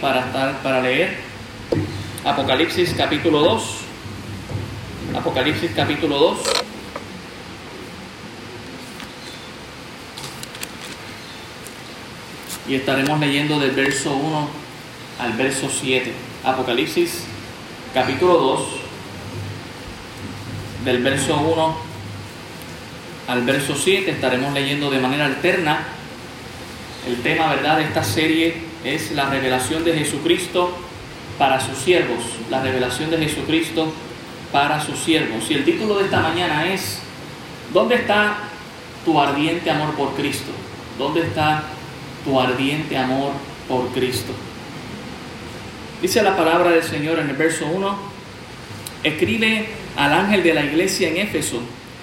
para, estar, para leer Apocalipsis capítulo 2. Apocalipsis capítulo 2. Y estaremos leyendo del verso 1 al verso 7. Apocalipsis capítulo 2, del verso 1 al verso 7. Estaremos leyendo de manera alterna. El tema, ¿verdad?, de esta serie es la revelación de Jesucristo para sus siervos. La revelación de Jesucristo para sus siervos. Y el título de esta mañana es, ¿dónde está tu ardiente amor por Cristo? ¿Dónde está tu ardiente amor por Cristo? Dice la palabra del Señor en el verso 1, escribe al ángel de la iglesia en Éfeso,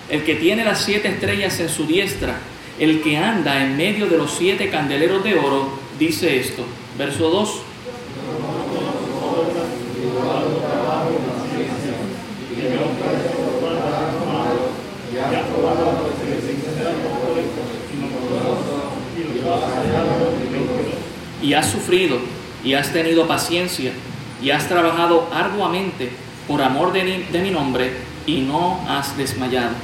el que tiene las siete estrellas en su diestra, el que anda en medio de los siete candeleros de oro, dice esto. Verso 2. Y has sufrido y has tenido paciencia y has trabajado arduamente por amor de mi, nombre y no has desmayado.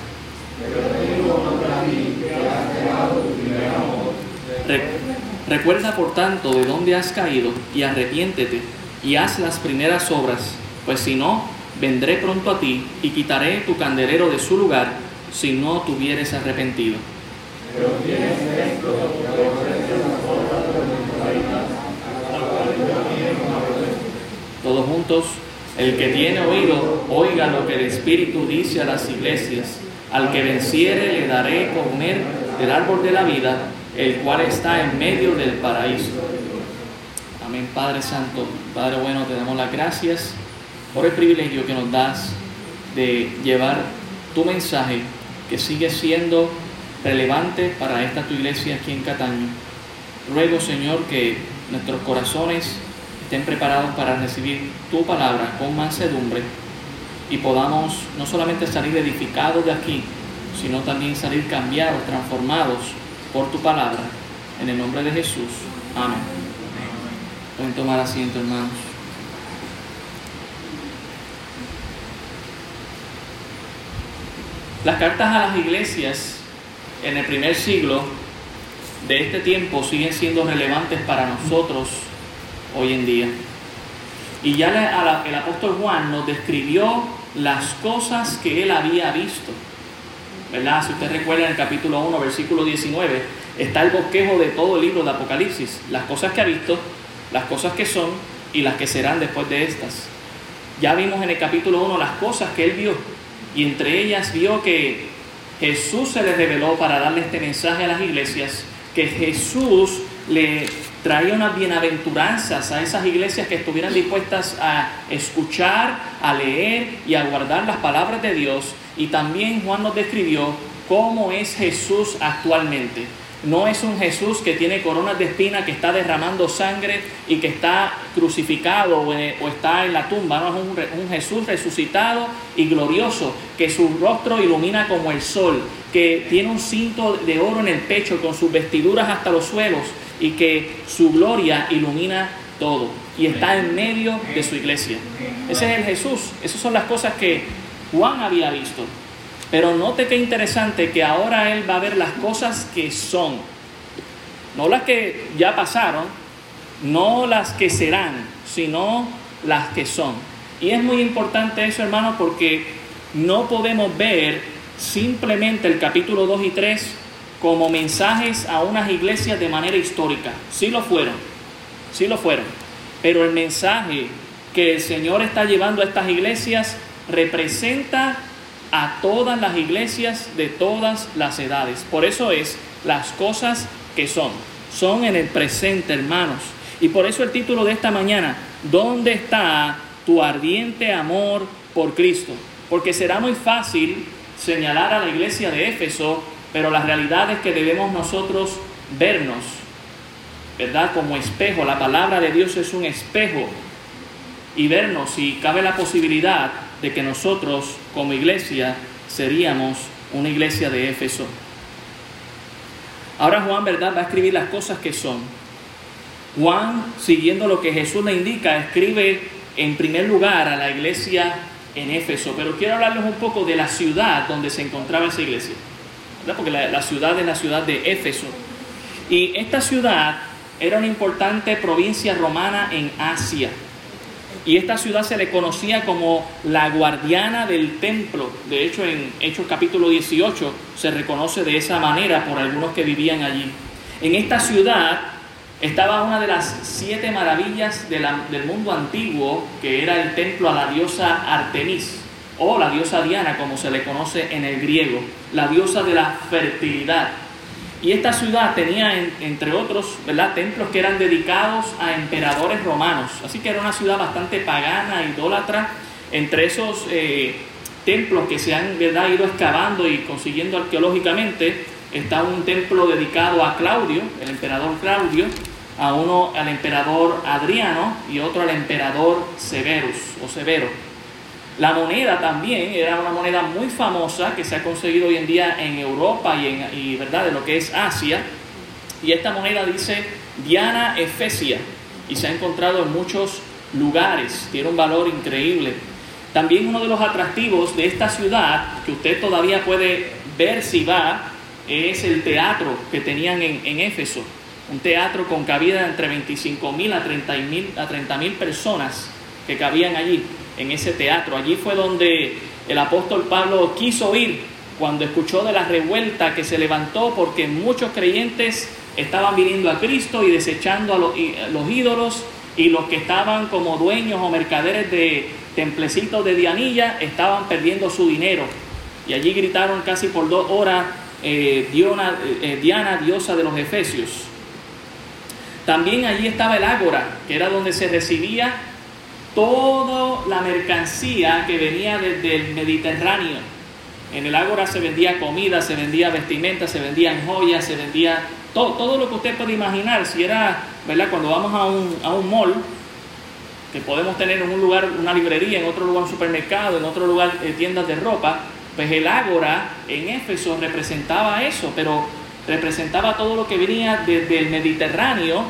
Recuerda por tanto de dónde has caído y arrepiéntete y haz las primeras obras, pues si no, vendré pronto a ti y quitaré tu candelero de su lugar si no te hubieres arrepentido. Todos juntos, el que tiene oído, oiga lo que el Espíritu dice a las iglesias. Al que venciere le daré comer del árbol de la vida, el cual está en medio del paraíso. Amén, Padre Santo, Padre bueno, te damos las gracias por el privilegio que nos das de llevar tu mensaje que sigue siendo relevante para esta tu iglesia aquí en Cataño. Ruego, Señor, que nuestros corazones estén preparados para recibir tu palabra con mansedumbre y podamos no solamente salir edificados de aquí, sino también salir cambiados, transformados por tu palabra. En el nombre de Jesús. Amén. Pueden tomar asiento, hermanos. Las cartas a las iglesias en el primer siglo de este tiempo siguen siendo relevantes para nosotros hoy en día. Y ya el apóstol Juan nos describió las cosas que él había visto. ¿Verdad? Si usted recuerda en el capítulo 1, versículo 19, está el bosquejo de todo el libro de Apocalipsis. Las cosas que ha visto, las cosas que son y las que serán después de estas. Ya vimos en el capítulo 1 las cosas que él vio. Y entre ellas vio que Jesús se le reveló para darle este mensaje a las iglesias, que Jesús le traía unas bienaventuranzas a esas iglesias que estuvieran dispuestas a escuchar, a leer y a guardar las palabras de Dios. Y también Juan nos describió cómo es Jesús actualmente. No es un Jesús que tiene coronas de espina, que está derramando sangre y que está crucificado o, está en la tumba. No, es un, un Jesús resucitado y glorioso, que su rostro ilumina como el sol, que tiene un cinto de oro en el pecho con sus vestiduras hasta los suelos y que su gloria ilumina todo y está en medio de su iglesia. Ese es el Jesús. Esas son las cosas que Juan había visto. Pero note qué interesante que ahora él va a ver las cosas que son. No las que ya pasaron, no las que serán, sino las que son. Y es muy importante eso, hermano, porque no podemos ver simplemente el capítulo 2 y 3 como mensajes a unas iglesias de manera histórica. Sí lo fueron, sí lo fueron. Pero el mensaje que el Señor está llevando a estas iglesias representa a todas las iglesias de todas las edades. Por eso es las cosas que son. Son en el presente, hermanos. Y por eso el título de esta mañana, ¿dónde está tu ardiente amor por Cristo? Porque será muy fácil señalar a la iglesia de Éfeso pero la realidad es que debemos nosotros vernos, ¿verdad? Como espejo. La palabra de Dios es un espejo. Y vernos si cabe la posibilidad de que nosotros como iglesia seríamos una iglesia de Éfeso. Ahora Juan, ¿verdad? Va a escribir las cosas que son. Juan, siguiendo lo que Jesús le indica, escribe en primer lugar a la iglesia en Éfeso, pero quiero hablarles un poco de la ciudad donde se encontraba esa iglesia, porque la, la ciudad es la ciudad de Éfeso. Y esta ciudad era una importante provincia romana en Asia. Y esta ciudad se le conocía como la guardiana del templo. De hecho, en Hechos capítulo 18 se reconoce de esa manera por algunos que vivían allí. En esta ciudad estaba una de las siete maravillas del mundo antiguo, que era el templo a la diosa Artemis, o la diosa Diana, como se le conoce en el griego, la diosa de la fertilidad. Y esta ciudad tenía, entre otros, ¿verdad? templos que eran dedicados a emperadores romanos. Así que era una ciudad bastante pagana, idólatra. Entre esos eh, templos que se han ¿verdad? ido excavando y consiguiendo arqueológicamente, está un templo dedicado a Claudio, el emperador Claudio, a uno al emperador Adriano y otro al emperador Severus o Severo. La moneda también era una moneda muy famosa que se ha conseguido hoy en día en Europa y, en, ¿verdad? de lo que es Asia. Y esta moneda dice Diana Efesia y se ha encontrado en muchos lugares. Tiene un valor increíble. También uno de los atractivos de esta ciudad, que usted todavía puede ver si va, es el teatro que tenían en, Éfeso. Un teatro con cabida entre 25 mil a 30 mil personas que cabían allí en ese teatro. Allí fue donde el apóstol Pablo quiso ir cuando escuchó de la revuelta que se levantó porque muchos creyentes estaban viniendo a Cristo y desechando a los, ídolos y los que estaban como dueños o mercaderes de templecitos de Dianilla estaban perdiendo su dinero. Y allí gritaron casi por dos horas, eh, Diana, eh, Diana, diosa de los Efesios. También allí estaba el Ágora, que era donde se recibía toda la mercancía que venía desde el Mediterráneo. En el Ágora se vendía comida, se vendía vestimenta, se vendían joyas, se vendía todo, todo lo que usted puede imaginar. Si era, ¿verdad? Cuando vamos a un, a un mall, que podemos tener en un lugar una librería, en otro lugar un supermercado, en otro lugar eh, tiendas de ropa, pues el Ágora en Éfeso representaba eso, pero representaba todo lo que venía desde el Mediterráneo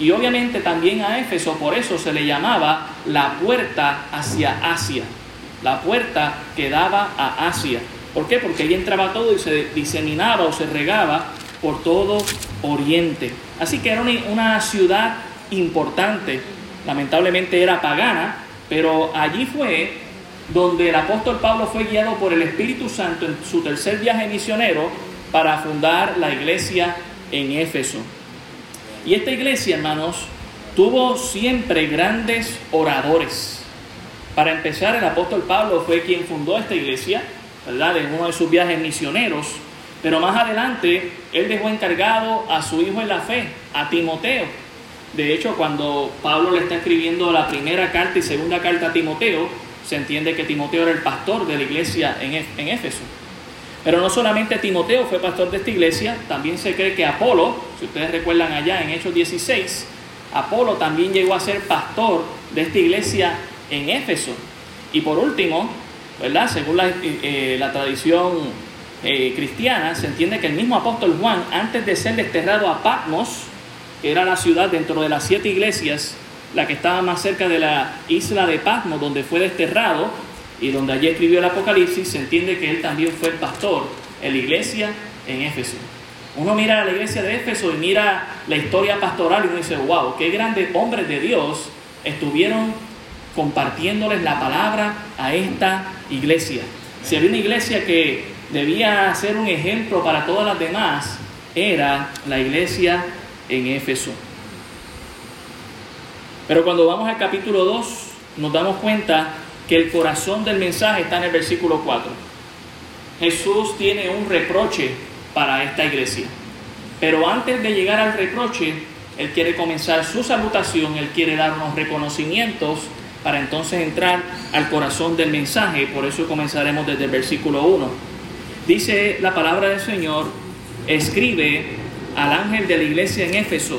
y obviamente también a Éfeso, por eso se le llamaba la puerta hacia Asia, la puerta que daba a Asia. ¿Por qué? Porque ahí entraba todo y se diseminaba o se regaba por todo Oriente. Así que era una, ciudad importante, lamentablemente era pagana, pero allí fue donde el apóstol Pablo fue guiado por el Espíritu Santo en su tercer viaje misionero para fundar la iglesia en Éfeso. Y esta iglesia, hermanos, tuvo siempre grandes oradores. Para empezar, el apóstol Pablo fue quien fundó esta iglesia, ¿verdad? En uno de sus viajes misioneros. Pero más adelante, él dejó encargado a su hijo en la fe, a Timoteo. De hecho, cuando Pablo le está escribiendo la primera carta y segunda carta a Timoteo, se entiende que Timoteo era el pastor de la iglesia en, en Éfeso. Pero no solamente Timoteo fue pastor de esta iglesia, también se cree que Apolo, si ustedes recuerdan allá en Hechos 16, Apolo también llegó a ser pastor de esta iglesia en Éfeso. Y por último, ¿verdad? Según la, eh, tradición eh, cristiana, se entiende que el mismo apóstol Juan, antes de ser desterrado a Patmos, que era la ciudad dentro de las siete iglesias, la que estaba más cerca de la isla de Patmos, donde fue desterrado, y donde allí escribió el Apocalipsis, se entiende que él también fue el pastor en la iglesia en Éfeso. Uno mira a la iglesia de Éfeso y mira la historia pastoral y uno dice, wow, qué grandes hombres de Dios estuvieron compartiéndoles la palabra a esta iglesia. Si había una iglesia que debía ser un ejemplo para todas las demás, era la iglesia en Éfeso. Pero cuando vamos al capítulo 2, nos damos cuenta que el corazón del mensaje está en el versículo 4. Jesús tiene un reproche para esta iglesia. Pero antes de llegar al reproche, Él quiere comenzar su salutación, Él quiere dar unos reconocimientos para entonces entrar al corazón del mensaje. Por eso comenzaremos desde el versículo 1. Dice la palabra del Señor, escribe al ángel de la iglesia en Éfeso,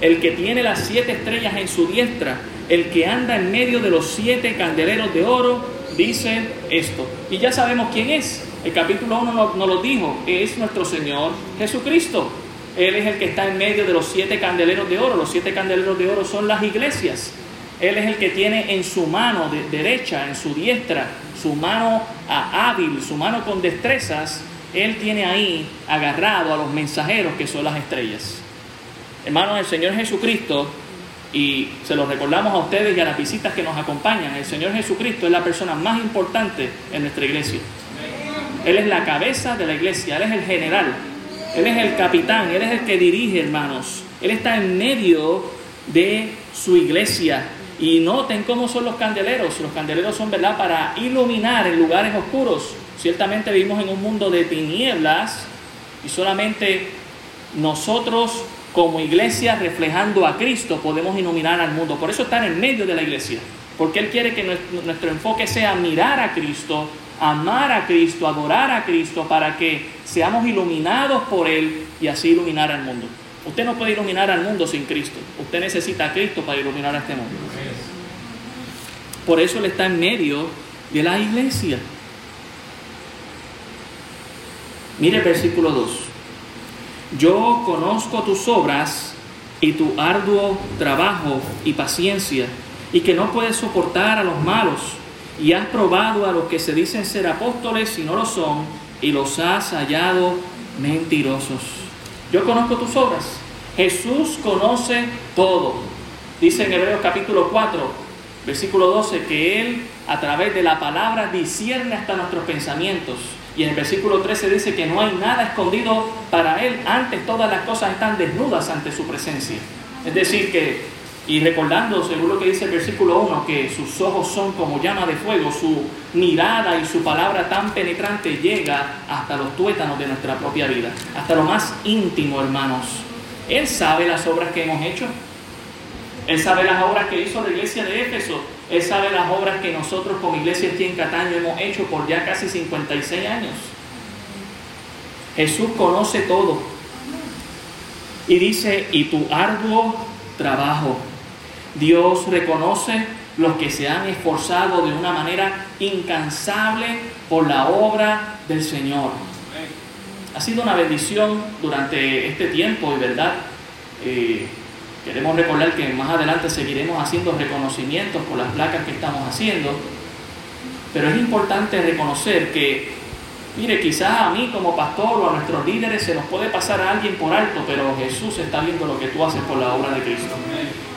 el que tiene las siete estrellas en su diestra el que anda en medio de los siete candeleros de oro, dice esto. Y ya sabemos quién es. El capítulo 1 nos, lo dijo, es nuestro Señor Jesucristo. Él es el que está en medio de los siete candeleros de oro. Los siete candeleros de oro son las iglesias. Él es el que tiene en su mano derecha, en su diestra, su mano hábil, su mano con destrezas. Él tiene ahí agarrado a los mensajeros que son las estrellas. Hermanos, el Señor Jesucristo, y se lo recordamos a ustedes y a las visitas que nos acompañan, el Señor Jesucristo es la persona más importante en nuestra iglesia. Él es la cabeza de la iglesia, Él es el general, Él es el capitán, Él es el que dirige, hermanos. Él está en medio de su iglesia. Y noten cómo son los candeleros. Los candeleros son, ¿verdad?, para iluminar en lugares oscuros. Ciertamente vivimos en un mundo de tinieblas y solamente nosotros como iglesia reflejando a Cristo podemos iluminar al mundo. Por eso está en medio de la iglesia. Porque Él quiere que nuestro enfoque sea mirar a Cristo, amar a Cristo, adorar a Cristo, para que seamos iluminados por Él y así iluminar al mundo. Usted no puede iluminar al mundo sin Cristo. Usted necesita a Cristo para iluminar a este mundo. Por eso Él está en medio de la iglesia. Mire el versículo 2. Yo conozco tus obras y tu arduo trabajo y paciencia, y que no puedes soportar a los malos, y has probado a los que se dicen ser apóstoles y no lo son, y los has hallado mentirosos. Yo conozco tus obras. Jesús conoce todo. Dice en Hebreos capítulo 4, versículo 12, que Él a través de la palabra discierne hasta nuestros pensamientos. Y en el versículo 13 dice que no hay nada escondido para Él. Antes todas las cosas están desnudas ante su presencia. Es decir, que, y recordando, según lo que dice el versículo 1, que sus ojos son como llama de fuego, su mirada y su palabra tan penetrante llega hasta los tuétanos de nuestra propia vida, hasta lo más íntimo, hermanos. Él sabe las obras que hemos hecho. Él sabe las obras que hizo la iglesia de Éfeso. Él sabe las obras que nosotros como iglesia aquí en Cataño hemos hecho por ya casi 56 años. Jesús conoce todo. Y dice, y tu arduo trabajo. Dios reconoce los que se han esforzado de una manera incansable por la obra del Señor. Ha sido una bendición durante este tiempo y verdad. Eh, queremos recordar que más adelante seguiremos haciendo reconocimientos por las placas que estamos haciendo. Pero es importante reconocer que, mire, quizás a mí como pastor o a nuestros líderes se nos puede pasar a alguien por alto, pero Jesús está viendo lo que tú haces por la obra de Cristo.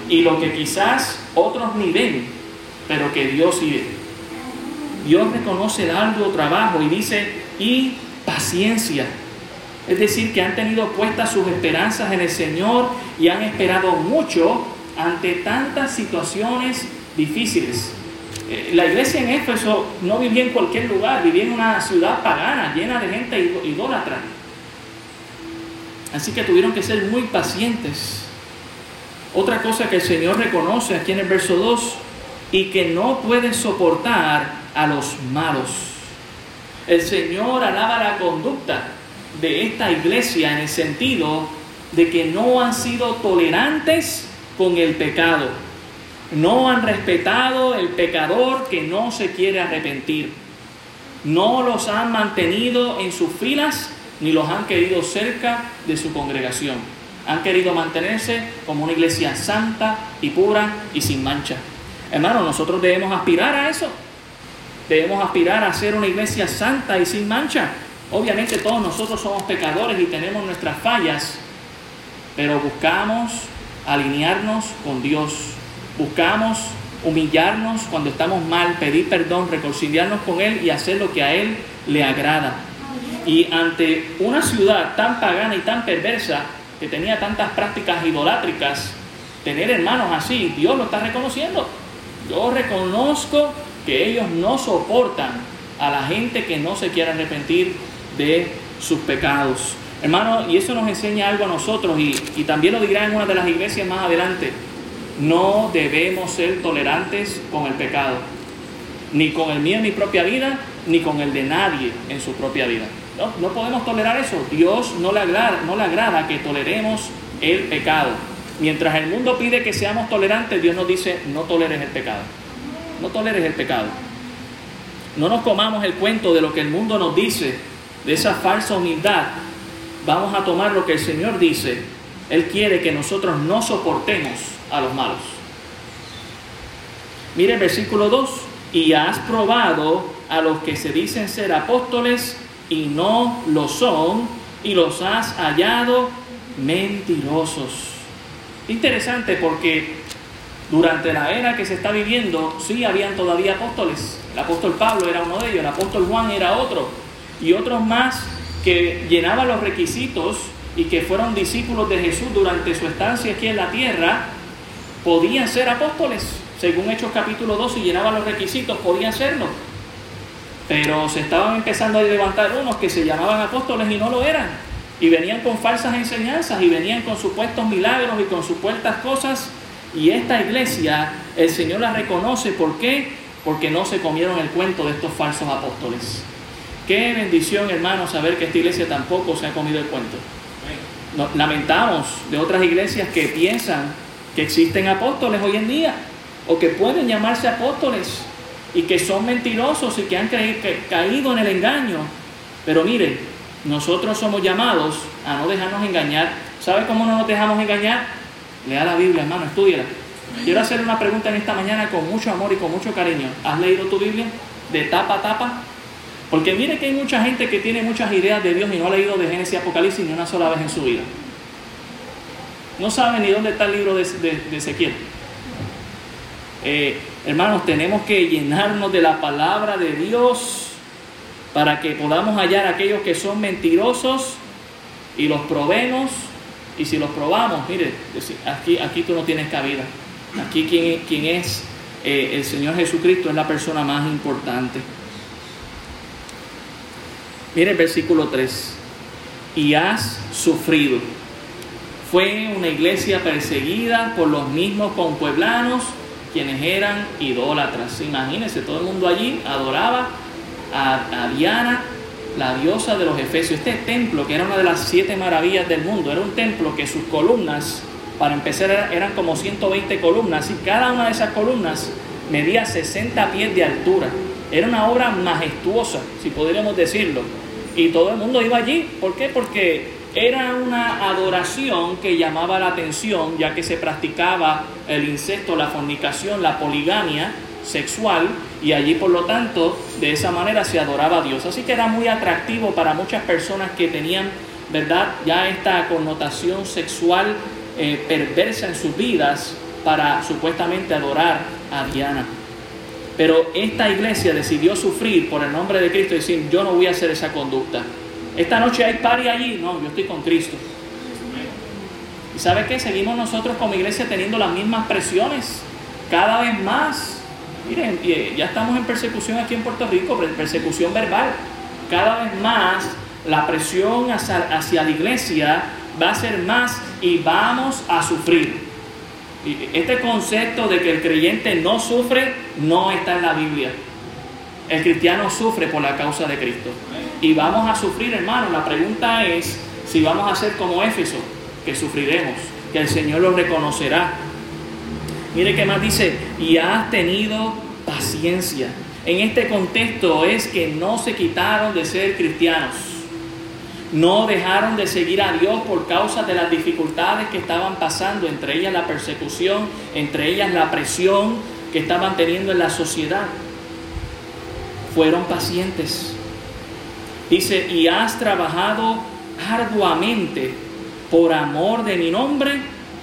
Y lo que quizás otros ni ven, pero que Dios sí ve. Dios reconoce el arduo trabajo y dice, y paciencia. Es decir, que han tenido puestas sus esperanzas en el Señor y han esperado mucho ante tantas situaciones difíciles. Eh, la iglesia en Éfeso no vivía en cualquier lugar, vivía en una ciudad pagana, llena de gente idólatra. Así que tuvieron que ser muy pacientes. Otra cosa que el Señor reconoce aquí en el verso 2, y que no pueden soportar a los malos. El Señor alaba la conducta de esta iglesia en el sentido de que no han sido tolerantes con el pecado. No han respetado el pecador que no se quiere arrepentir. No los han mantenido en sus filas ni los han querido cerca de su congregación. Han querido mantenerse como una iglesia santa y pura y sin mancha. Hermano, nosotros debemos aspirar a eso. Debemos aspirar a ser una iglesia santa y sin mancha. Obviamente todos nosotros somos pecadores y tenemos nuestras fallas, pero buscamos alinearnos con Dios. Buscamos humillarnos cuando estamos mal, pedir perdón, reconciliarnos con Él y hacer lo que a Él le agrada. Y ante una ciudad tan pagana y tan perversa, que tenía tantas prácticas idolátricas, tener hermanos así, Dios lo está reconociendo. Yo reconozco que ellos no soportan a la gente que no se quiere arrepentir de sus pecados. Hermano, y eso nos enseña algo a nosotros y, también lo dirá en una de las iglesias más adelante. No debemos ser tolerantes con el pecado, ni con el mío en mi propia vida, ni con el de nadie en su propia vida. No, no podemos tolerar eso. Dios no le, agrada, no le agrada que toleremos el pecado. Mientras el mundo pide que seamos tolerantes, Dios nos dice, no toleres el pecado. No toleres el pecado. No nos comamos el cuento de lo que el mundo nos dice de esa falsa humildad vamos a tomar lo que el Señor dice. Él quiere que nosotros no soportemos a los malos. Mire el versículo 2. Y has probado a los que se dicen ser apóstoles y no lo son, y los has hallado mentirosos. Interesante porque durante la era que se está viviendo, sí habían todavía apóstoles. El apóstol Pablo era uno de ellos, el apóstol Juan era otro, y otros más que llenaban los requisitos y que fueron discípulos de Jesús durante su estancia aquí en la tierra, podían ser apóstoles. Según Hechos capítulo 2, si llenaban los requisitos, podían serlo. Pero se estaban empezando a levantar unos que se llamaban apóstoles y no lo eran. Y venían con falsas enseñanzas y venían con supuestos milagros y con supuestas cosas y esta iglesia, el Señor la reconoce. ¿Por qué? Porque no se comieron el cuento de estos falsos apóstoles. Qué bendición, hermano, saber que esta iglesia tampoco se ha comido el cuento. lamentamos de otras iglesias que piensan que existen apóstoles hoy en día o que pueden llamarse apóstoles y que son mentirosos y que han caído en el engaño. Pero mire, nosotros somos llamados a no dejarnos engañar. ¿Sabe cómo no nos dejamos engañar? Lea la Biblia, hermano, estudiala. Quiero hacer una pregunta en esta mañana con mucho amor y con mucho cariño. ¿Has leído tu Biblia de tapa a tapa? Porque mire que hay mucha gente que tiene muchas ideas de Dios y no ha leído de Génesis y Apocalipsis ni una sola vez en su vida. No sabe ni dónde está el libro de, Ezequiel. Eh, hermanos, tenemos que llenarnos de la palabra de Dios para que podamos hallar a aquellos que son mentirosos y los probemos y si los probamos, mire, aquí, aquí tú no tienes cabida. Aquí quien, quien es eh, el Señor Jesucristo es la persona más importante. Mire el versículo 3. Y has sufrido. Fue una iglesia perseguida por los mismos conpueblanos, quienes eran idólatras. Imagínense, todo el mundo allí adoraba a, a Diana la diosa de los Efesios. Este templo, que era una de las siete maravillas del mundo, era un templo que sus columnas, para empezar, eran como 120 columnas y cada una de esas columnas medía 60 pies de altura. Era una obra majestuosa, si podríamos decirlo. Y todo el mundo iba allí. ¿Por qué? Porque era una adoración que llamaba la atención, ya que se practicaba el incesto, la fornicación, la poligamia sexual y allí por lo tanto de esa manera se adoraba a Dios. Así que era muy atractivo para muchas personas que tenían, ¿verdad? Ya esta connotación sexual eh, perversa en sus vidas para supuestamente adorar a Diana. Pero esta iglesia decidió sufrir por el nombre de Cristo y decir, yo no voy a hacer esa conducta. Esta noche hay pari allí, no, yo estoy con Cristo. ¿Y sabe qué? Seguimos nosotros como iglesia teniendo las mismas presiones, cada vez más Miren, eh, ya estamos en persecución aquí en Puerto Rico, persecución verbal. Cada vez más la presión hacia, la iglesia va a ser más y vamos a sufrir. Este concepto de que el creyente no sufre no está en la Biblia. El cristiano sufre por la causa de Cristo. Y vamos a sufrir, hermano. La pregunta es si vamos a ser como Éfeso, que sufriremos, que el Señor lo reconocerá, Mire qué más dice, y has tenido paciencia. En este contexto es que no se quitaron de ser cristianos. No dejaron de seguir a Dios por causa de las dificultades que estaban pasando, entre ellas la persecución, entre ellas la presión que estaban teniendo en la sociedad. Fueron pacientes. Dice, y has trabajado arduamente por amor de mi nombre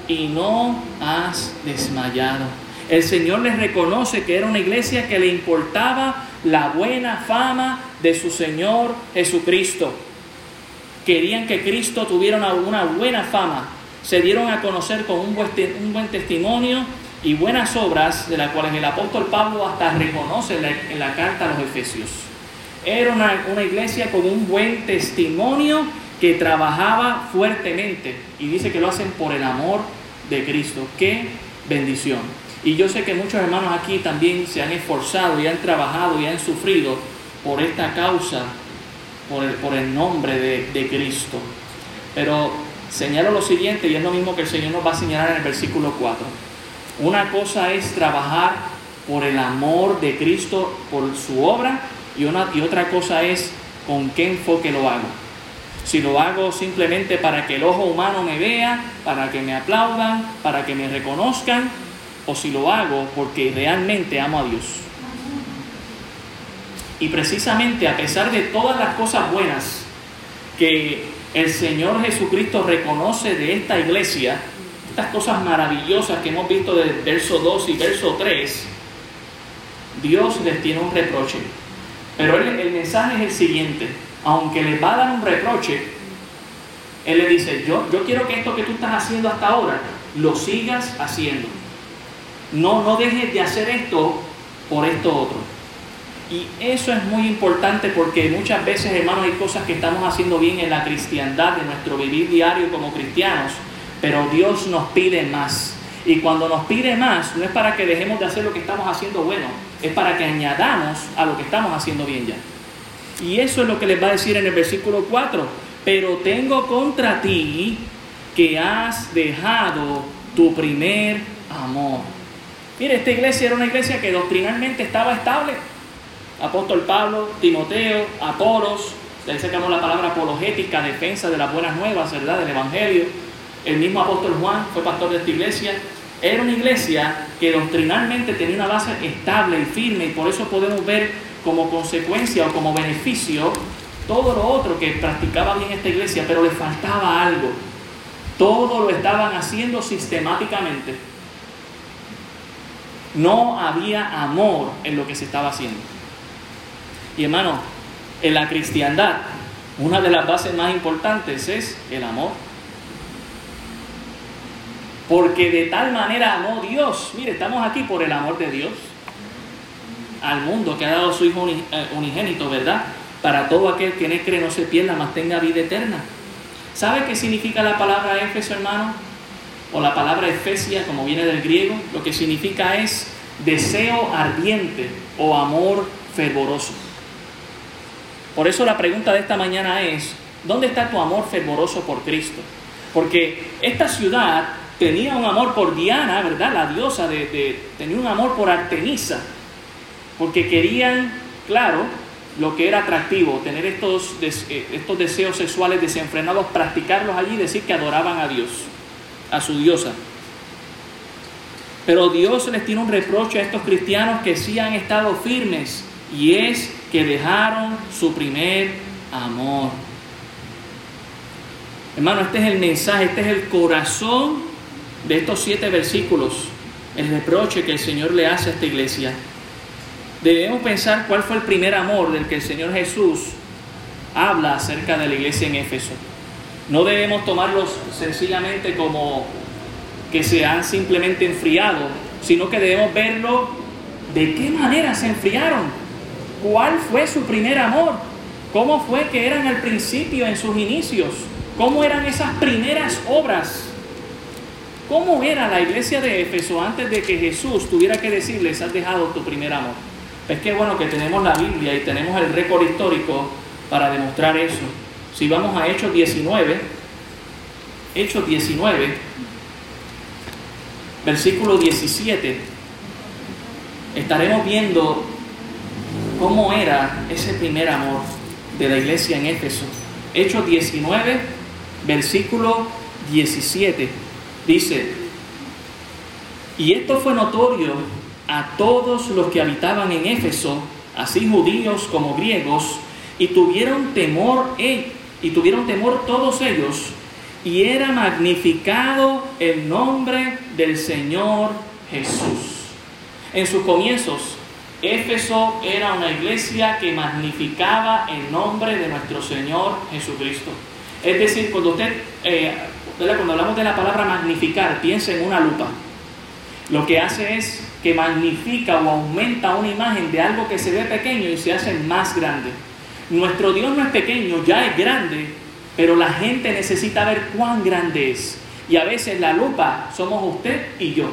y no has desmayado. El Señor les reconoce que era una iglesia que le importaba la buena fama de su Señor Jesucristo. Querían que Cristo tuviera una, buena fama. Se dieron a conocer con un buen, testimonio y buenas obras, de las cuales el apóstol Pablo hasta reconoce en la, carta a los Efesios. Era una, una iglesia con un buen testimonio que trabajaba fuertemente y dice que lo hacen por el amor de Cristo. Qué bendición. Y yo sé que muchos hermanos aquí también se han esforzado y han trabajado y han sufrido por esta causa, por el, nombre de, Cristo. Pero señalo lo siguiente, y es lo mismo que el Señor nos va a señalar en el versículo 4. Una cosa es trabajar por el amor de Cristo, por su obra, y, y otra cosa es con qué enfoque lo hago. si lo hago simplemente para que el ojo humano me vea, para que me aplaudan, para que me reconozcan, o si lo hago porque realmente amo a Dios. Y precisamente a pesar de todas las cosas buenas que el Señor Jesucristo reconoce de esta iglesia, estas cosas maravillosas que hemos visto del verso 2 y verso 3, Dios les tiene un reproche. Pero el mensaje es el siguiente, aunque les va a dar un reproche, Él le dice, yo, yo quiero que esto que tú estás haciendo hasta ahora, lo sigas haciendo. No, no dejes de hacer esto por esto otro. Y eso es muy importante porque muchas veces, hermanos, hay cosas que estamos haciendo bien en la cristiandad, en nuestro vivir diario como cristianos, pero Dios nos pide más. Y cuando nos pide más, no es para que dejemos de hacer lo que estamos haciendo bueno, es para que añadamos a lo que estamos haciendo bien ya. Y eso es lo que les va a decir en el versículo 4. Pero tengo contra ti que has dejado tu primer amor. Mire, esta iglesia era una iglesia que doctrinalmente estaba estable. Apóstol Pablo, Timoteo, Apolos, de ahí sacamos la palabra apologética, defensa de las buenas nuevas, ¿verdad? Del Evangelio. El mismo apóstol Juan fue pastor de esta iglesia. Era una iglesia que doctrinalmente tenía una base estable y firme y por eso podemos ver como consecuencia o como beneficio todo lo otro que practicaba bien esta iglesia, pero le faltaba algo. Todo lo estaban haciendo sistemáticamente. No había amor en lo que se estaba haciendo. Y hermano, en la cristiandad, una de las bases más importantes es el amor. Porque de tal manera amó Dios. Mire, estamos aquí por el amor de Dios al mundo que ha dado su Hijo eh, unigénito, ¿verdad? Para todo aquel que cree no se pierda, mas tenga vida eterna. ¿Sabe qué significa la palabra Éfeso, hermano? O la palabra Efesia, como viene del griego, lo que significa es deseo ardiente o amor fervoroso. Por eso la pregunta de esta mañana es, ¿dónde está tu amor fervoroso por Cristo? Porque esta ciudad tenía un amor por Diana, ¿verdad? La diosa de, tenía un amor por Artemisa, porque querían, claro, lo que era atractivo, tener estos, eh, estos deseos sexuales desenfrenados, practicarlos allí y decir que adoraban a Dios, a su diosa. Pero Dios les tiene un reproche a estos cristianos que sí han estado firmes y es que dejaron su primer amor. Hermano, este es el mensaje, este es el corazón de estos siete versículos, el reproche que el Señor le hace a esta iglesia debemos pensar cuál fue el primer amor del que el Señor Jesús habla acerca de la iglesia en Éfeso. No debemos tomarlos sencillamente como que se han simplemente enfriado, sino que debemos verlo de qué manera se enfriaron, cuál fue su primer amor, cómo fue que eran al principio, en sus inicios, cómo eran esas primeras obras, cómo era la iglesia de Éfeso antes de que Jesús tuviera que decirles, has dejado tu primer amor. Es que bueno que tenemos la Biblia y tenemos el récord histórico para demostrar eso. Si vamos a Hechos 19, Hechos 19, versículo 17, estaremos viendo cómo era ese primer amor de la iglesia en Éfeso. Hechos 19, versículo 17, dice, y esto fue notorio a todos los que habitaban en Éfeso, así judíos como griegos, y tuvieron temor, y tuvieron temor todos ellos, y era magnificado el nombre del Señor Jesús. En sus comienzos, Éfeso era una iglesia que magnificaba el nombre de nuestro Señor Jesucristo. Es decir, cuando usted, eh, cuando hablamos de la palabra magnificar, piensa en una lupa. Lo que hace es que magnifica o aumenta una imagen de algo que se ve pequeño y se hace más grande. Nuestro Dios no es pequeño, ya es grande, pero la gente necesita ver cuán grande es. Y a veces la lupa somos usted y yo,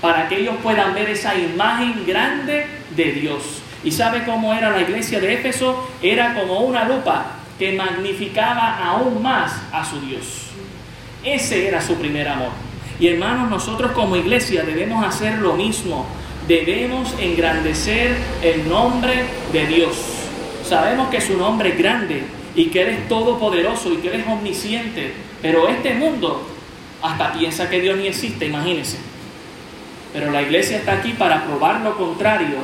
para que ellos puedan ver esa imagen grande de Dios. ¿Y sabe cómo era la iglesia de Éfeso? Era como una lupa que magnificaba aún más a su Dios. Ese era su primer amor. Y hermanos, nosotros como iglesia debemos hacer lo mismo. Debemos engrandecer el nombre de Dios. Sabemos que su nombre es grande y que Él es todopoderoso y que Él es omnisciente. Pero este mundo hasta piensa que Dios ni existe, imagínense. Pero la iglesia está aquí para probar lo contrario.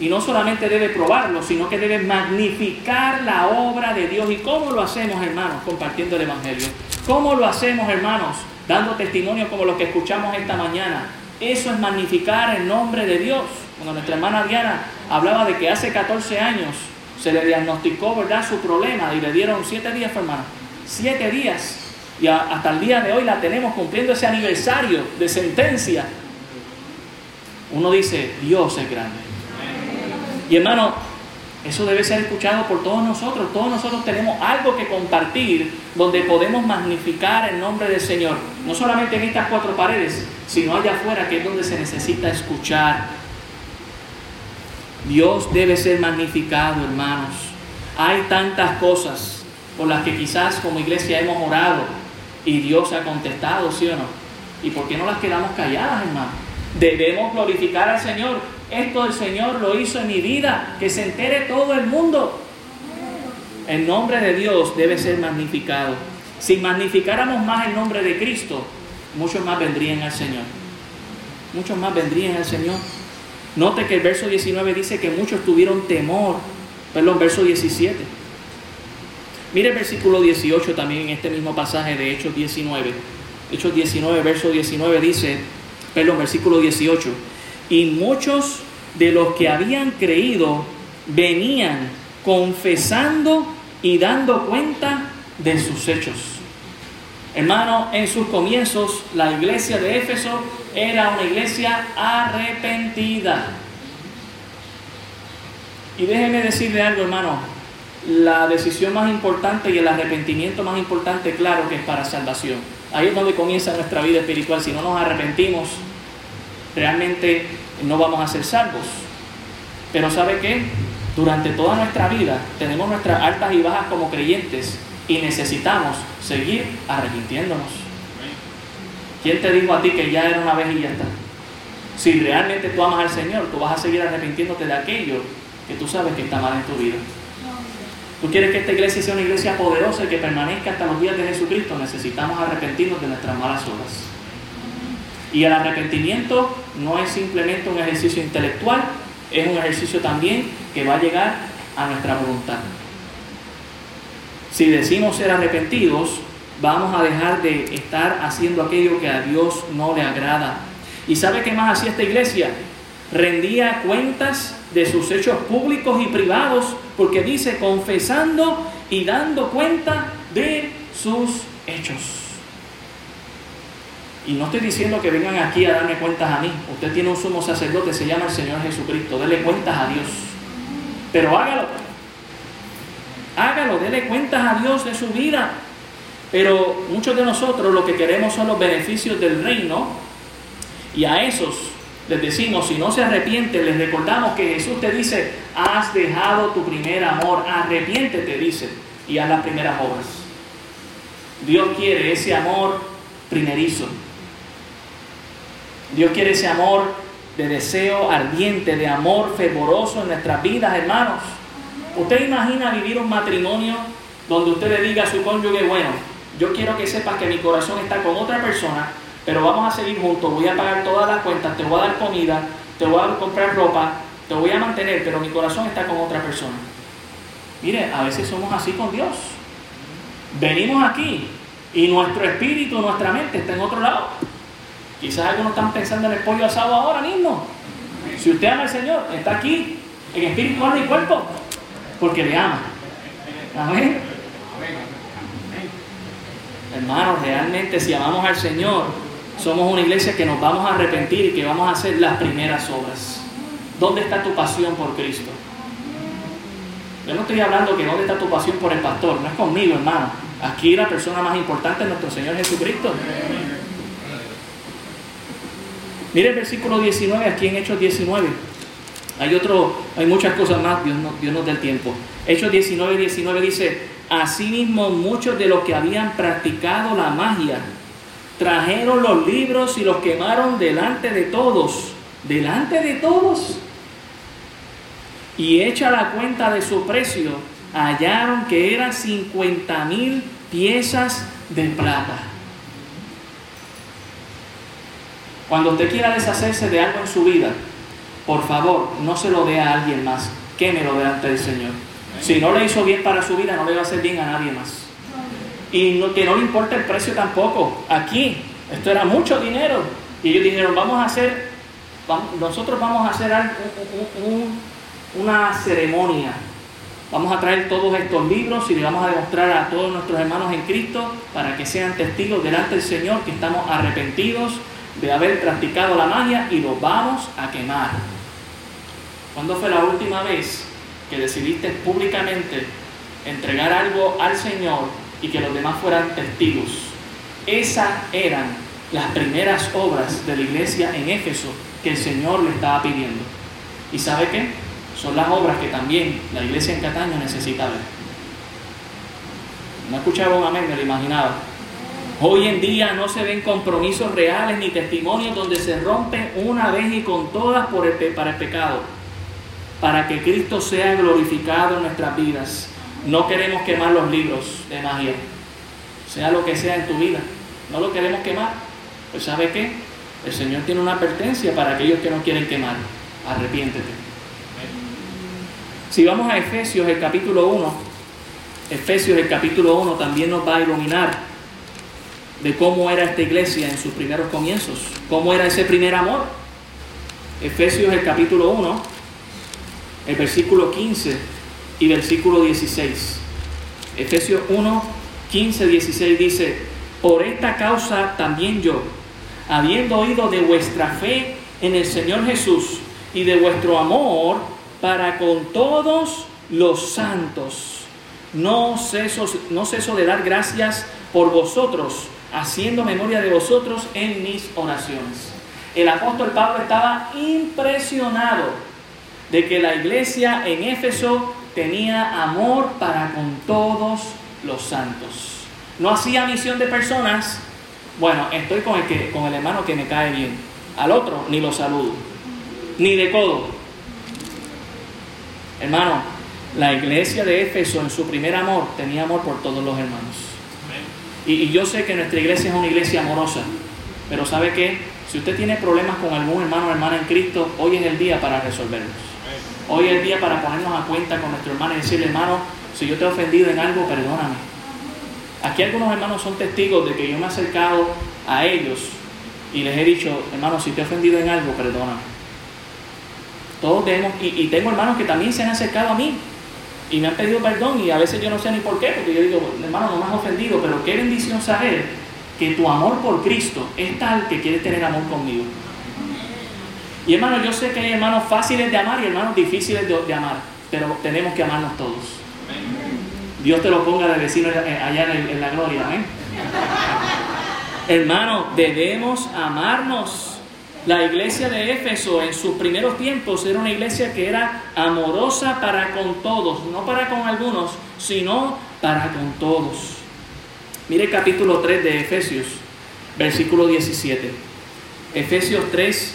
Y no solamente debe probarlo, sino que debe magnificar la obra de Dios. ¿Y cómo lo hacemos, hermanos? Compartiendo el Evangelio. ¿Cómo lo hacemos, hermanos? Dando testimonio como lo que escuchamos esta mañana. Eso es magnificar el nombre de Dios. Cuando nuestra hermana Diana hablaba de que hace 14 años se le diagnosticó, ¿verdad?, su problema y le dieron 7 días, hermano. 7 días. Y hasta el día de hoy la tenemos cumpliendo ese aniversario de sentencia uno dice, Dios es grande. Y hermano, eso debe ser escuchado por todos nosotros. Todos nosotros tenemos algo que compartir donde podemos magnificar el nombre del Señor. No solamente en estas cuatro paredes, sino allá afuera, que es donde se necesita escuchar. Dios debe ser magnificado, hermanos. Hay tantas cosas por las que quizás como iglesia hemos orado y Dios ha contestado, ¿sí o no? ¿Y por qué no las quedamos calladas, hermanos? Debemos glorificar al Señor. Esto el Señor lo hizo en mi vida, que se entere todo el mundo. El nombre de Dios debe ser magnificado. Si magnificáramos más el nombre de Cristo, muchos más vendrían al Señor. Muchos más vendrían al Señor. Note que el verso 19 dice que muchos tuvieron temor. Perdón, verso 17. Mire el versículo 18 también en este mismo pasaje de Hechos 19. Hechos 19, verso 19 dice, perdón, versículo 18. Y muchos de los que habían creído venían confesando y dando cuenta de sus hechos. Hermano, en sus comienzos la iglesia de Éfeso era una iglesia arrepentida. Y déjeme decirle algo, hermano. La decisión más importante y el arrepentimiento más importante, claro que es para salvación. Ahí es donde comienza nuestra vida espiritual. Si no nos arrepentimos, realmente no vamos a ser salvos. Pero ¿sabe qué? Durante toda nuestra vida tenemos nuestras altas y bajas como creyentes y necesitamos seguir arrepintiéndonos. ¿Quién te dijo a ti que ya era una vez y ya está? Si realmente tú amas al Señor, tú vas a seguir arrepintiéndote de aquello que tú sabes que está mal en tu vida. ¿Tú quieres que esta iglesia sea una iglesia poderosa y que permanezca hasta los días de Jesucristo? Necesitamos arrepentirnos de nuestras malas obras. Y el arrepentimiento no es simplemente un ejercicio intelectual, es un ejercicio también que va a llegar a nuestra voluntad. Si decimos ser arrepentidos, vamos a dejar de estar haciendo aquello que a Dios no le agrada. ¿Y sabe qué más hacía esta iglesia? Rendía cuentas de sus hechos públicos y privados, porque dice confesando y dando cuenta de sus hechos. Y no estoy diciendo que vengan aquí a darme cuentas a mí. Usted tiene un sumo sacerdote, se llama el Señor Jesucristo. Dele cuentas a Dios. Pero hágalo. Hágalo, dele cuentas a Dios de su vida. Pero muchos de nosotros lo que queremos son los beneficios del reino. Y a esos les decimos, si no se arrepiente, les recordamos que Jesús te dice, has dejado tu primer amor, arrepiéntete, dice, y haz las primeras obras. Dios quiere ese amor primerizo. Dios quiere ese amor de deseo ardiente, de amor fervoroso en nuestras vidas, hermanos. ¿Usted imagina vivir un matrimonio donde usted le diga a su cónyuge, bueno, yo quiero que sepas que mi corazón está con otra persona, pero vamos a seguir juntos, voy a pagar todas las cuentas, te voy a dar comida, te voy a comprar ropa, te voy a mantener, pero mi corazón está con otra persona. Mire, a veces somos así con Dios. Venimos aquí y nuestro espíritu, nuestra mente está en otro lado. Quizás algunos están pensando en el pollo asado ahora mismo. Si usted ama al Señor, está aquí, en espíritu, alma y cuerpo, porque le ama. Amén. Hermanos, realmente si amamos al Señor, somos una iglesia que nos vamos a arrepentir y que vamos a hacer las primeras obras. ¿Dónde está tu pasión por Cristo? Yo no estoy hablando que dónde está tu pasión por el pastor, no es conmigo, hermano. Aquí la persona más importante es nuestro Señor Jesucristo. Mire el versículo 19, aquí en Hechos 19. Hay otro, hay muchas cosas más, Dios, no, Dios nos da el tiempo. Hechos 19, 19 dice, asimismo muchos de los que habían practicado la magia trajeron los libros y los quemaron delante de todos, delante de todos. Y hecha la cuenta de su precio, hallaron que eran 50 mil piezas de plata. Cuando usted quiera deshacerse de algo en su vida, por favor, no se lo dé a alguien más, que me lo dé ante el Señor. Si no le hizo bien para su vida, no le va a hacer bien a nadie más. Y que no le importa el precio tampoco. Aquí, esto era mucho dinero. Y ellos dijeron, vamos a hacer, nosotros vamos a hacer una ceremonia. Vamos a traer todos estos libros y le vamos a demostrar a todos nuestros hermanos en Cristo para que sean testigos delante del Señor que estamos arrepentidos de haber practicado la magia y los vamos a quemar. ¿Cuándo fue la última vez que decidiste públicamente entregar algo al Señor y que los demás fueran testigos? Esas eran las primeras obras de la iglesia en Éfeso que el Señor le estaba pidiendo. ¿Y sabe qué? Son las obras que también la iglesia en Cataño necesita ver. No escuchaba un amén, me lo imaginaba. Hoy en día no se ven compromisos reales ni testimonios donde se rompe una vez y con todas por el, para el pecado, para que Cristo sea glorificado en nuestras vidas. No queremos quemar los libros de magia, sea lo que sea en tu vida, no lo queremos quemar. Pues ¿sabe qué? El Señor tiene una advertencia para aquellos que no quieren quemar. Arrepiéntete. Si vamos a Efesios el capítulo 1, Efesios el capítulo 1 también nos va a iluminar de cómo era esta iglesia en sus primeros comienzos, cómo era ese primer amor. Efesios el capítulo 1, el versículo 15 y versículo 16. Efesios 1, 15, 16 dice, por esta causa también yo, habiendo oído de vuestra fe en el Señor Jesús y de vuestro amor para con todos los santos, no ceso, no ceso de dar gracias por vosotros haciendo memoria de vosotros en mis oraciones. El apóstol Pablo estaba impresionado de que la iglesia en Éfeso tenía amor para con todos los santos. No hacía misión de personas. Bueno, estoy con el, que, con el hermano que me cae bien. Al otro ni lo saludo. Ni de codo. Hermano, la iglesia de Éfeso en su primer amor tenía amor por todos los hermanos. Y, yo sé que nuestra iglesia es una iglesia amorosa, pero ¿sabe qué? Si usted tiene problemas con algún hermano o hermana en Cristo, hoy es el día para resolverlos. Hoy es día para ponernos a cuenta con nuestro hermano y decirle, hermano, si yo te he ofendido en algo, perdóname. Aquí algunos hermanos son testigos de que yo me he acercado a ellos y les he dicho, hermano, si te he ofendido en algo, perdóname. Todos tenemos, y, y tengo hermanos que también se han acercado a mí y me han pedido perdón y a veces yo no sé ni por qué, porque yo digo, hermano, no me has ofendido, pero qué bendición saber que tu amor por Cristo es tal que quieres tener amor conmigo. Y hermano, yo sé que hay hermanos fáciles de amar y hermanos difíciles de, amar, pero tenemos que amarnos todos. Dios te lo ponga de vecino allá en, en la gloria, amén. Hermano, debemos amarnos. La iglesia de Éfeso en sus primeros tiempos era una iglesia que era amorosa para con todos, no para con algunos, sino para con todos. Mire capítulo 3 de Efesios, versículo 17. Efesios 3,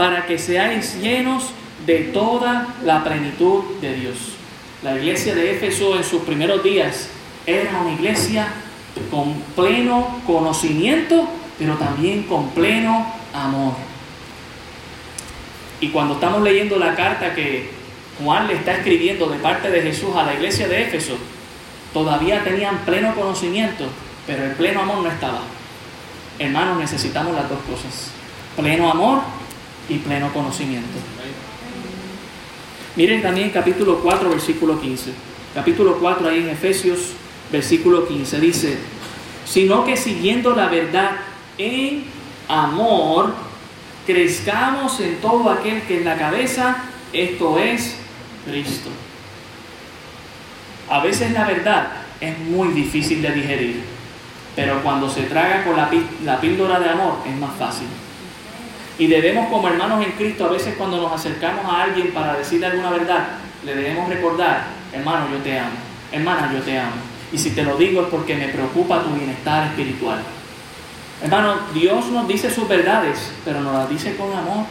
para que seáis llenos de toda la plenitud de Dios. La iglesia de Éfeso en sus primeros días era una iglesia con pleno conocimiento, pero también con pleno amor. Y cuando estamos leyendo la carta que Juan le está escribiendo de parte de Jesús a la iglesia de Éfeso, todavía tenían pleno conocimiento, pero el pleno amor no estaba. Hermanos, necesitamos las dos cosas, pleno amor y pleno conocimiento. Miren también capítulo 4, versículo 15. Capítulo 4 ahí en Efesios, versículo 15, dice, sino que siguiendo la verdad en amor, crezcamos en todo aquel que es la cabeza, esto es Cristo. A veces la verdad es muy difícil de digerir, pero cuando se traga con la, la píldora de amor es más fácil. Y debemos como hermanos en Cristo, a veces cuando nos acercamos a alguien para decirle alguna verdad, le debemos recordar, hermano, yo te amo, hermana, yo te amo. Y si te lo digo es porque me preocupa tu bienestar espiritual. Hermano, Dios nos dice sus verdades, pero nos las dice con amor.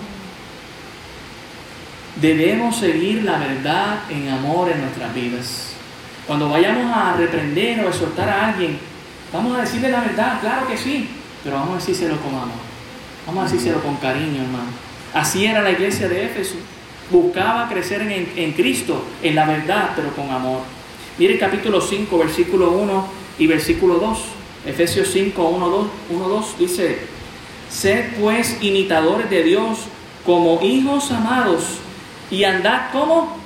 Debemos seguir la verdad en amor en nuestras vidas. Cuando vayamos a reprender o exhortar a alguien, vamos a decirle la verdad, claro que sí, pero vamos a decírselo con amor. Vamos a decírselo con cariño, hermano. Así era la iglesia de Éfeso. Buscaba crecer en, Cristo, en la verdad, pero con amor. Mire capítulo 5, versículo 1 y versículo 2. Efesios 5, 1, 2, 1, 2 dice, Sed pues imitadores de Dios como hijos amados y andad como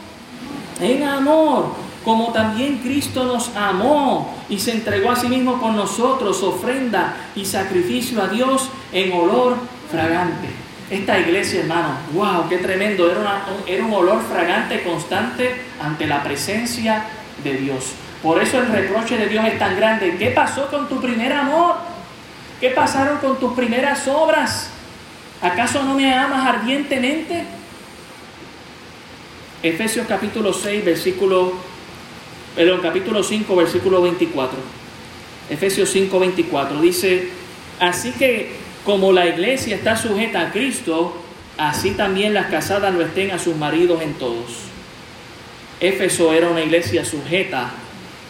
en amor, como también Cristo nos amó y se entregó a sí mismo con nosotros, ofrenda y sacrificio a Dios en olor fragante. Esta iglesia, hermano, wow, qué tremendo, era, era un olor fragante constante ante la presencia de Dios. Por eso el reproche de Dios es tan grande. ¿Qué pasó con tu primer amor? ¿Qué pasaron con tus primeras obras? ¿Acaso no me amas ardientemente? Efesios capítulo 6, versículo, perdón, capítulo 5, versículo 24. Efesios 5, 24 dice, así que como la iglesia está sujeta a Cristo, así también las casadas lo estén a sus maridos en todos. Éfeso era una iglesia sujeta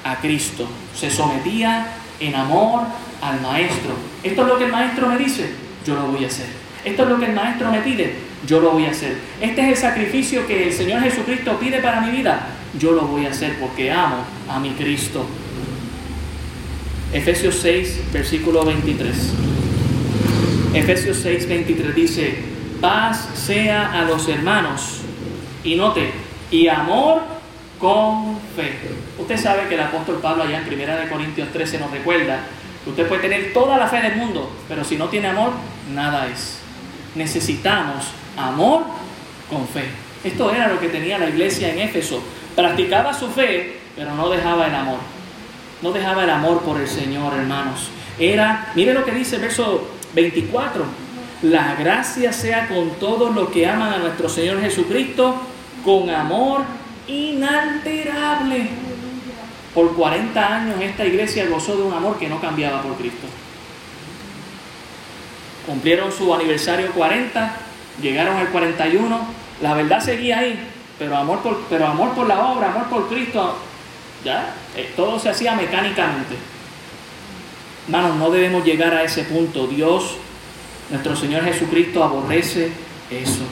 a Cristo. Se sometía en amor al maestro. Esto es lo que el maestro me dice, yo lo voy a hacer. Esto es lo que el maestro me pide, yo lo voy a hacer. Este es el sacrificio que el Señor Jesucristo pide para mi vida, yo lo voy a hacer porque amo a mi Cristo. Efesios 6, versículo 23. Efesios 6, 23 dice, paz sea a los hermanos. Y note, y amor con fe. Usted sabe que el apóstol Pablo allá en 1 Corintios 13 nos recuerda que usted puede tener toda la fe del mundo, pero si no tiene amor, nada es. Necesitamos amor con fe. Esto era lo que tenía la iglesia en Éfeso. Practicaba su fe, pero no dejaba el amor. No dejaba el amor por el Señor, hermanos. Era, mire lo que dice el verso 24. La gracia sea con todos los que aman a nuestro Señor Jesucristo con amor inalterable. Por 40 años esta iglesia gozó de un amor que no cambiaba por Cristo. Cumplieron su aniversario 40, llegaron al 41, la verdad seguía ahí, pero amor por, pero amor por la obra, amor por Cristo, ya, eh, todo se hacía mecánicamente. Hermanos, no debemos llegar a ese punto. Dios, nuestro Señor Jesucristo, aborrece eso.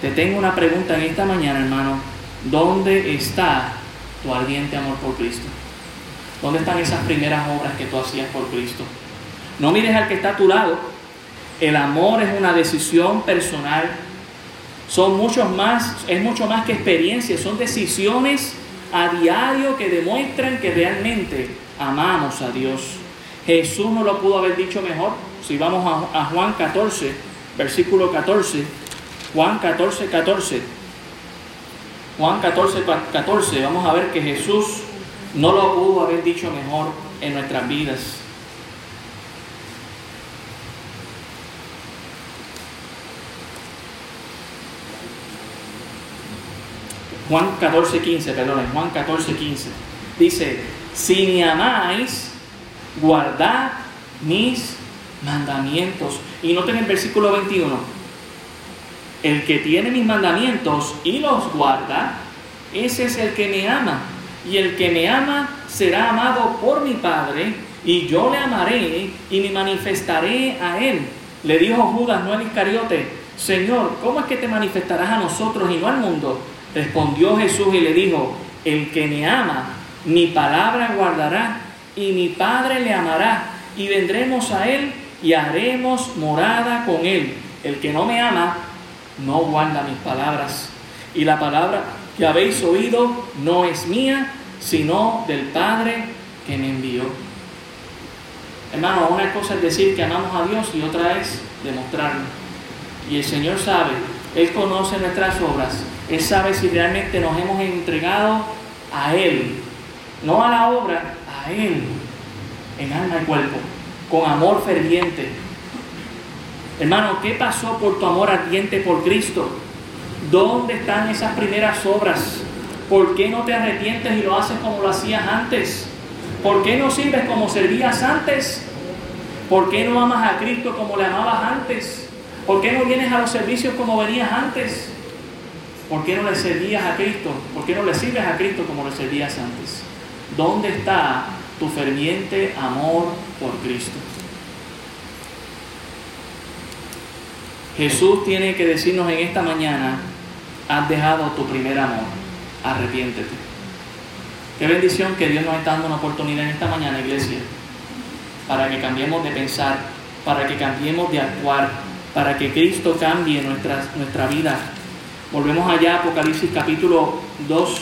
Te tengo una pregunta en esta mañana, hermano. ¿Dónde está tu ardiente amor por Cristo? ¿Dónde están esas primeras obras que tú hacías por Cristo? No mires al que está a tu lado. El amor es una decisión personal. Son muchos más, es mucho más que experiencias, son decisiones a diario que demuestran que realmente amamos a Dios. Jesús no lo pudo haber dicho mejor. Si vamos a, Juan 14, versículo 14, Juan 14, 14. Juan 14, 14. Vamos a ver que Jesús no lo pudo haber dicho mejor en nuestras vidas. Juan 14, 15, perdón, Juan 14, 15. Dice, si me amáis, guardad mis mandamientos. Y noten el versículo 21 el que tiene mis mandamientos y los guarda, ese es el que me ama. Y el que me ama será amado por mi Padre, y yo le amaré y me manifestaré a él. Le dijo Judas, no al Iscariote, Señor, ¿cómo es que te manifestarás a nosotros y no al mundo? Respondió Jesús y le dijo, el que me ama, mi palabra guardará, y mi Padre le amará, y vendremos a él y haremos morada con él. El que no me ama, no guarda mis palabras. Y la palabra que habéis oído no es mía, sino del Padre que me envió. Hermano, una cosa es decir que amamos a Dios y otra es demostrarlo. Y el Señor sabe, Él conoce nuestras obras, Él sabe si realmente nos hemos entregado a Él no a la obra, a Él, en alma y cuerpo, con amor ferviente. Hermano, ¿qué pasó por tu amor ardiente por Cristo? ¿Dónde están esas primeras obras? ¿Por qué no te arrepientes y lo haces como lo hacías antes? ¿Por qué no sirves como servías antes? ¿Por qué no amas a Cristo como le amabas antes? ¿Por qué no vienes a los servicios como venías antes? ¿Por qué no le servías a Cristo? ¿Por qué no le sirves a Cristo como le servías antes? ¿Dónde está tu ferviente amor por Cristo? Jesús tiene que decirnos en esta mañana, has dejado tu primer amor, arrepiéntete. Qué bendición que Dios nos está dando una oportunidad en esta mañana, iglesia, para que cambiemos de pensar, para que cambiemos de actuar, para que Cristo cambie nuestra, nuestra vida. Volvemos allá a Apocalipsis capítulo 2,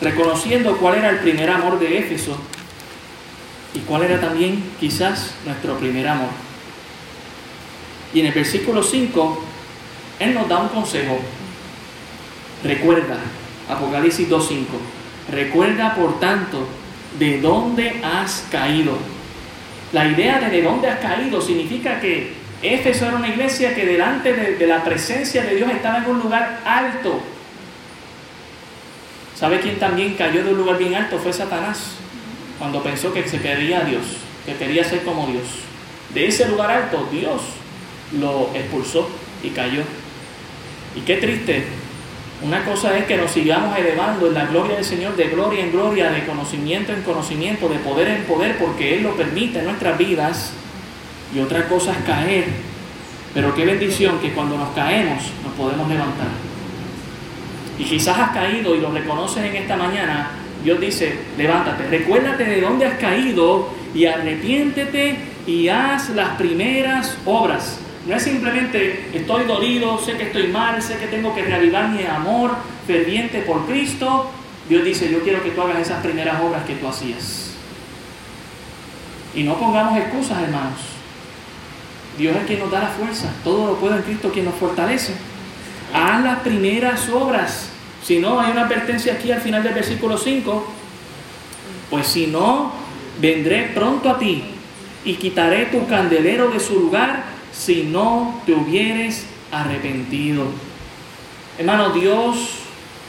reconociendo cuál era el primer amor de Éfeso y cuál era también quizás nuestro primer amor. Y en el versículo 5, Él nos da un consejo. Recuerda, Apocalipsis 2.5, recuerda por tanto de dónde has caído. La idea de de dónde has caído significa que Éfeso era una iglesia que delante de, de la presencia de Dios estaba en un lugar alto. ¿Sabe quién también cayó de un lugar bien alto? Fue Satanás, cuando pensó que se quería a Dios, que quería ser como Dios. De ese lugar alto, Dios lo expulsó y cayó. Y qué triste. Una cosa es que nos sigamos elevando en la gloria del Señor, de gloria en gloria, de conocimiento en conocimiento, de poder en poder, porque Él lo permite en nuestras vidas. Y otra cosa es caer. Pero qué bendición que cuando nos caemos nos podemos levantar. Y quizás has caído y lo reconoces en esta mañana. Dios dice, levántate, recuérdate de dónde has caído y arrepiéntete y haz las primeras obras. No es simplemente estoy dolido, sé que estoy mal, sé que tengo que reavivar mi amor ferviente por Cristo. Dios dice, yo quiero que tú hagas esas primeras obras que tú hacías. Y no pongamos excusas, hermanos. Dios es quien nos da la fuerza. Todo lo puede en Cristo quien nos fortalece. Haz las primeras obras. Si no, hay una advertencia aquí al final del versículo 5. Pues si no, vendré pronto a ti y quitaré tu candelero de su lugar si no te hubieres arrepentido. Hermano, Dios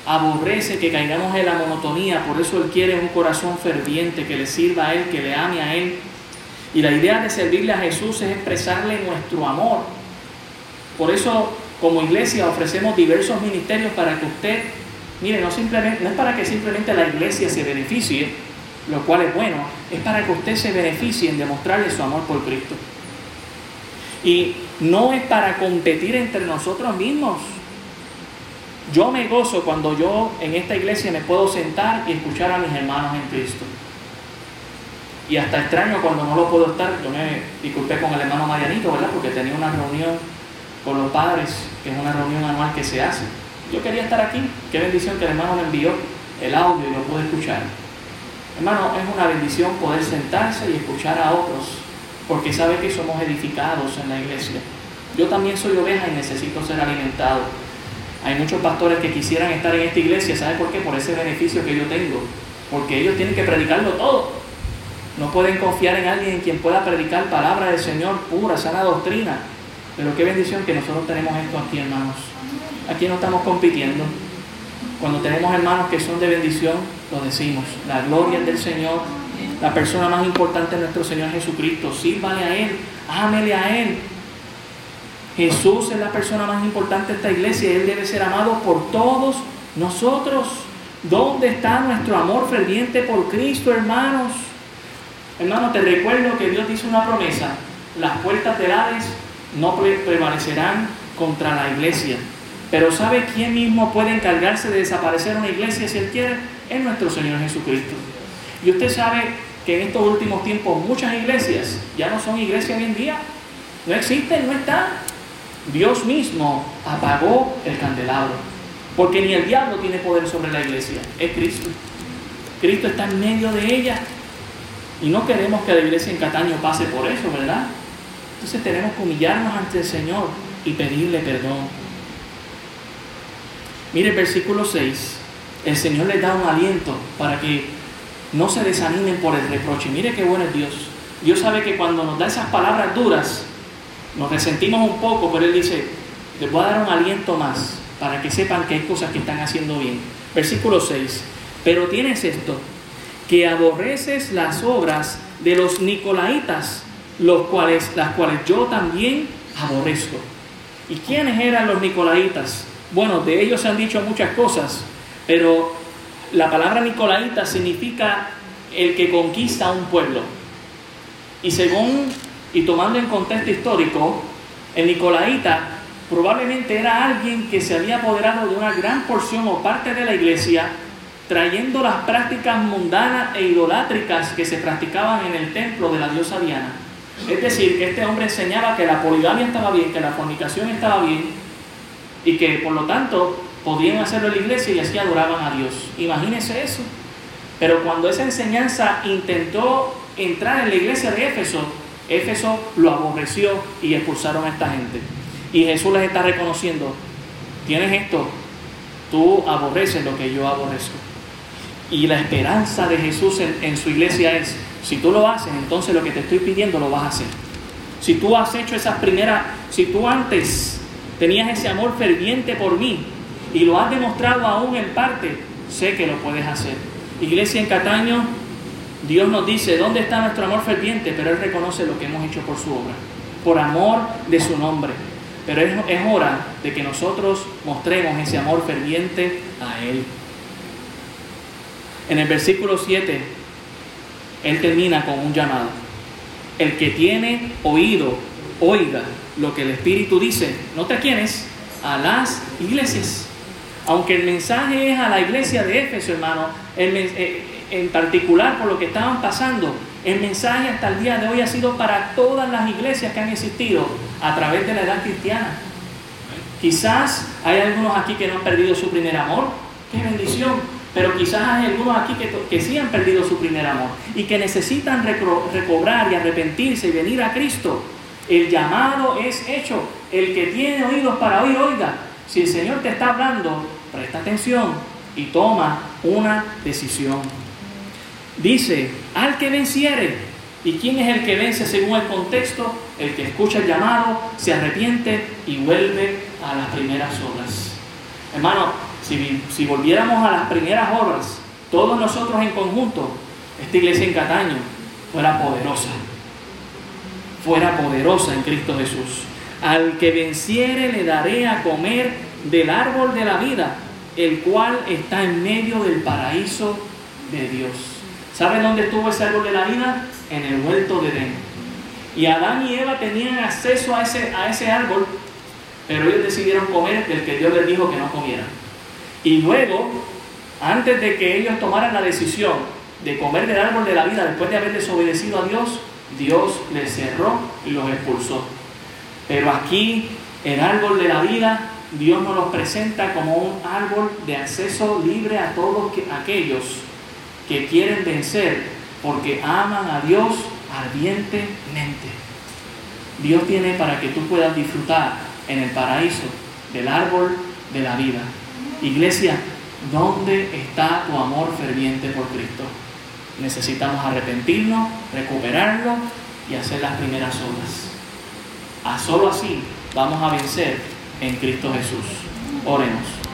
aborrece que caigamos en la monotonía, por eso Él quiere un corazón ferviente que le sirva a Él, que le ame a Él. Y la idea de servirle a Jesús es expresarle nuestro amor. Por eso, como iglesia, ofrecemos diversos ministerios para que usted, mire, no, simplemente, no es para que simplemente la iglesia se beneficie, lo cual es bueno, es para que usted se beneficie en demostrarle su amor por Cristo. Y no es para competir entre nosotros mismos. Yo me gozo cuando yo en esta iglesia me puedo sentar y escuchar a mis hermanos en Cristo. Y hasta extraño cuando no lo puedo estar. Yo me disculpé con el hermano Marianito, ¿verdad? Porque tenía una reunión con los padres, que es una reunión anual que se hace. Yo quería estar aquí. Qué bendición que el hermano me envió el audio y lo pude escuchar. Hermano, es una bendición poder sentarse y escuchar a otros, porque sabe que somos edificados en la iglesia. Yo también soy oveja y necesito ser alimentado. Hay muchos pastores que quisieran estar en esta iglesia, ¿sabe por qué? Por ese beneficio que yo tengo. Porque ellos tienen que predicarlo todo. No pueden confiar en alguien en quien pueda predicar palabra del Señor pura, sana doctrina. Pero qué bendición que nosotros tenemos esto aquí, hermanos. Aquí no estamos compitiendo. Cuando tenemos hermanos que son de bendición, lo decimos. La gloria es del Señor. La persona más importante es nuestro Señor Jesucristo. Sírvale a Él. Ámele a Él. Jesús es la persona más importante de esta iglesia Él debe ser amado por todos nosotros. ¿Dónde está nuestro amor ferviente por Cristo, hermanos? Hermanos, te recuerdo que Dios dice una promesa. Las puertas del Hades no prevalecerán contra la iglesia. Pero ¿sabe quién mismo puede encargarse de desaparecer una iglesia si Él quiere? Es nuestro Señor Jesucristo. Y usted sabe que en estos últimos tiempos muchas iglesias ya no son iglesias hoy en día. No existen, no están. Dios mismo apagó el candelabro. Porque ni el diablo tiene poder sobre la iglesia, es Cristo. Cristo está en medio de ella. Y no queremos que la iglesia en Cataño pase por eso, ¿verdad? Entonces tenemos que humillarnos ante el Señor y pedirle perdón. Mire versículo 6. El Señor les da un aliento para que no se desanimen por el reproche. Mire qué bueno es Dios. Dios sabe que cuando nos da esas palabras duras, nos resentimos un poco, pero Él dice, les voy a dar un aliento más para que sepan que hay cosas que están haciendo bien. Versículo 6. Pero tienes esto, que aborreces las obras de los nicolaitas, los cuales, las cuales yo también aborrezco. ¿Y quiénes eran los nicolaitas? Bueno, de ellos se han dicho muchas cosas, pero la palabra nicolaita significa el que conquista un pueblo. Y según y tomando en contexto histórico, el nicolaita probablemente era alguien que se había apoderado de una gran porción o parte de la iglesia, trayendo las prácticas mundanas e idolátricas que se practicaban en el templo de la diosa Diana. Es decir, este hombre enseñaba que la poligamia estaba bien, que la fornicación estaba bien, y que por lo tanto podían hacerlo en la iglesia y así adoraban a Dios. Imagínense eso. Pero cuando esa enseñanza intentó entrar en la iglesia de Éfeso, Éfeso lo aborreció y expulsaron a esta gente. Y Jesús les está reconociendo, tienes esto, tú aborreces lo que yo aborrezco. Y la esperanza de Jesús en, su iglesia es, si tú lo haces, entonces lo que te estoy pidiendo lo vas a hacer. Si tú has hecho esas primeras, si tú antes tenías ese amor ferviente por mí y lo has demostrado aún en parte, sé que lo puedes hacer. Iglesia en Cataño, Dios nos dice, ¿dónde está nuestro amor ferviente? Pero Él reconoce lo que hemos hecho por su obra, por amor de su nombre. Pero es, es hora de que nosotros mostremos ese amor ferviente a Él. En el versículo 7, Él termina con un llamado. El que tiene oído, oiga lo que el Espíritu dice. ¿No te quiénes? A las iglesias. Aunque el mensaje es a la iglesia de Éfeso, hermano, en particular por lo que estaban pasando, el mensaje hasta el día de hoy ha sido para todas las iglesias que han existido a través de la edad cristiana. Quizás hay algunos aquí que no han perdido su primer amor, qué bendición, pero quizás hay algunos aquí que, que sí han perdido su primer amor y que necesitan recobrar y arrepentirse y venir a Cristo. El llamado es hecho. El que tiene oídos para oír, oiga. Si el Señor te está hablando, presta atención y toma una decisión. Dice, al que venciere. ¿Y quién es el que vence según el contexto? El que escucha el llamado, se arrepiente y vuelve a las primeras obras. Hermano, si, volviéramos a las primeras obras, todos nosotros en conjunto, esta iglesia en Cataño fuera poderosa. Fuera poderosa en Cristo Jesús. Al que venciere le daré a comer del árbol de la vida, el cual está en medio del paraíso de Dios. ¿Saben dónde estuvo ese árbol de la vida? En el huerto de Edén. Y Adán y Eva tenían acceso a ese, a ese árbol, pero ellos decidieron comer del que Dios les dijo que no comieran. Y luego, antes de que ellos tomaran la decisión de comer del árbol de la vida después de haber desobedecido a Dios, Dios les cerró y los expulsó. Pero aquí, el árbol de la vida, Dios nos lo presenta como un árbol de acceso libre a todos aquellos que quieren vencer porque aman a Dios ardientemente. Dios tiene para que tú puedas disfrutar en el paraíso del árbol de la vida. Iglesia, ¿dónde está tu amor ferviente por Cristo? Necesitamos arrepentirnos, recuperarlo y hacer las primeras obras. A solo así vamos a vencer en Cristo Jesús. Oremos.